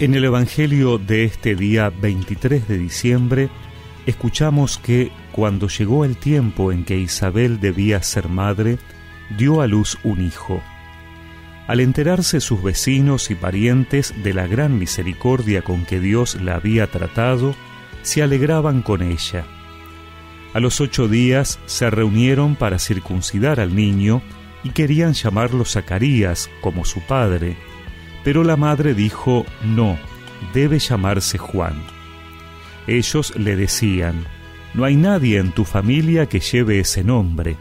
En el Evangelio de este día 23 de diciembre, escuchamos que cuando llegó el tiempo en que Isabel debía ser madre, dio a luz un hijo. Al enterarse sus vecinos y parientes de la gran misericordia con que Dios la había tratado, se alegraban con ella. A los ocho días se reunieron para circuncidar al niño y querían llamarlo Zacarías como su padre pero la madre dijo, no, debe llamarse Juan. Ellos le decían, no hay nadie en tu familia que lleve ese nombre.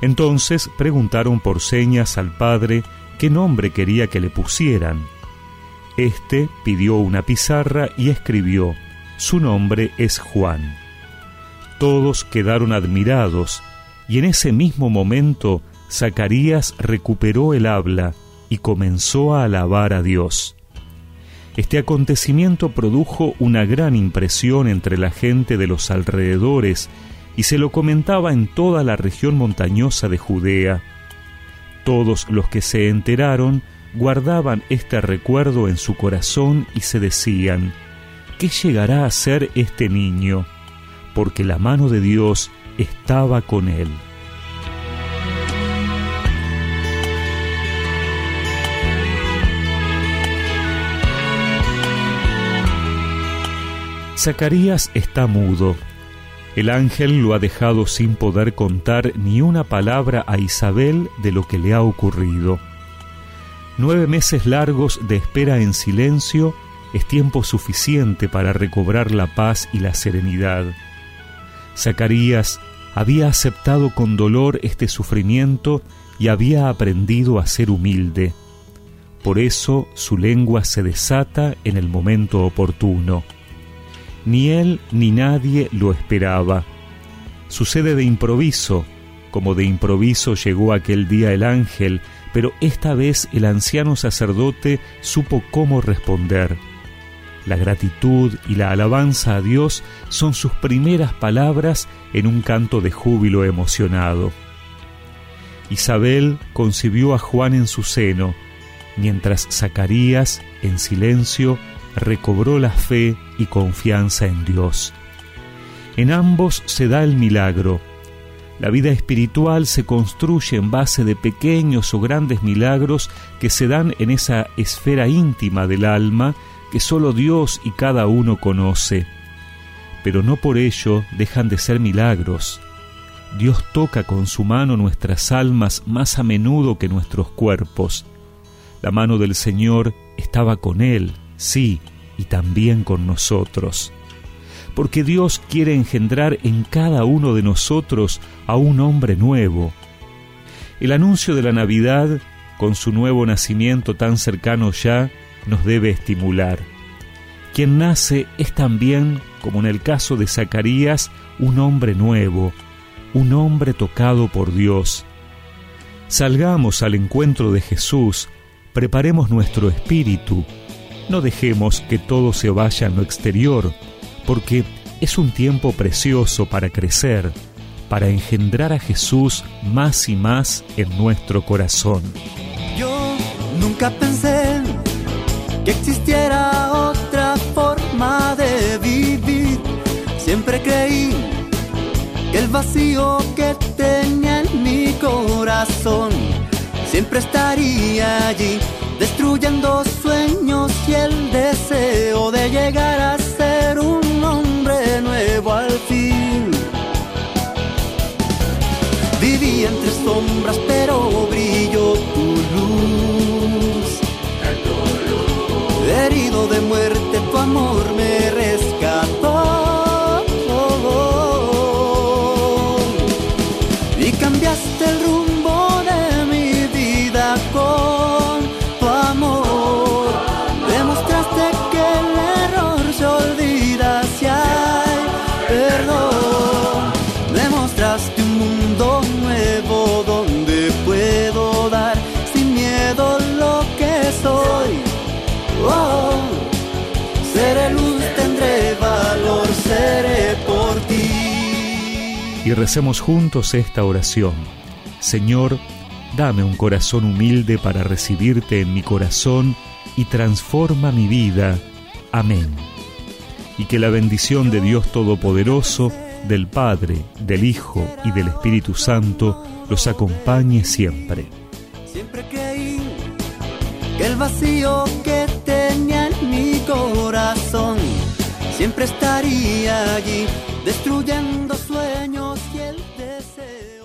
Entonces preguntaron por señas al padre qué nombre quería que le pusieran. Este pidió una pizarra y escribió, su nombre es Juan. Todos quedaron admirados, y en ese mismo momento Zacarías recuperó el habla y comenzó a alabar a Dios. Este acontecimiento produjo una gran impresión entre la gente de los alrededores y se lo comentaba en toda la región montañosa de Judea. Todos los que se enteraron guardaban este recuerdo en su corazón y se decían, ¿qué llegará a ser este niño? Porque la mano de Dios estaba con él. Zacarías está mudo. El ángel lo ha dejado sin poder contar ni una palabra a Isabel de lo que le ha ocurrido. Nueve meses largos de espera en silencio es tiempo suficiente para recobrar la paz y la serenidad. Zacarías había aceptado con dolor este sufrimiento y había aprendido a ser humilde. Por eso su lengua se desata en el momento oportuno. Ni él ni nadie lo esperaba. Sucede de improviso, como de improviso llegó aquel día el ángel, pero esta vez el anciano sacerdote supo cómo responder. La gratitud y la alabanza a Dios son sus primeras palabras en un canto de júbilo emocionado. Isabel concibió a Juan en su seno, mientras Zacarías, en silencio, recobró la fe y confianza en Dios. En ambos se da el milagro. La vida espiritual se construye en base de pequeños o grandes milagros que se dan en esa esfera íntima del alma que solo Dios y cada uno conoce. Pero no por ello dejan de ser milagros. Dios toca con su mano nuestras almas más a menudo que nuestros cuerpos. La mano del Señor estaba con él, sí, y también con nosotros. Porque Dios quiere engendrar en cada uno de nosotros a un hombre nuevo. El anuncio de la Navidad, con su nuevo nacimiento tan cercano ya, nos debe estimular. Quien nace es también, como en el caso de Zacarías, un hombre nuevo, un hombre tocado por Dios. Salgamos al encuentro de Jesús, preparemos nuestro espíritu, no dejemos que todo se vaya a lo exterior, porque es un tiempo precioso para crecer, para engendrar a Jesús más y más en nuestro corazón. Yo nunca pensé que existiera otra forma de vivir. Siempre creí que el vacío que tenía en mi corazón siempre estaría allí destruyendo sueños y el deseo de llegar a ser un hombre nuevo al fin. Viví entre sombras, pero brilló tu luz. Herido de muerte, tu amor me rescató. Y cambiaste el y recemos juntos esta oración. Señor, Dame un corazón humilde para recibirte en mi corazón y transforma mi vida. Amén. Y que la bendición de Dios Todopoderoso, del Padre, del Hijo y del Espíritu Santo los acompañe siempre. Siempre creí que el vacío que tenía en mi corazón siempre estaría allí destruyendo sueños y el deseo.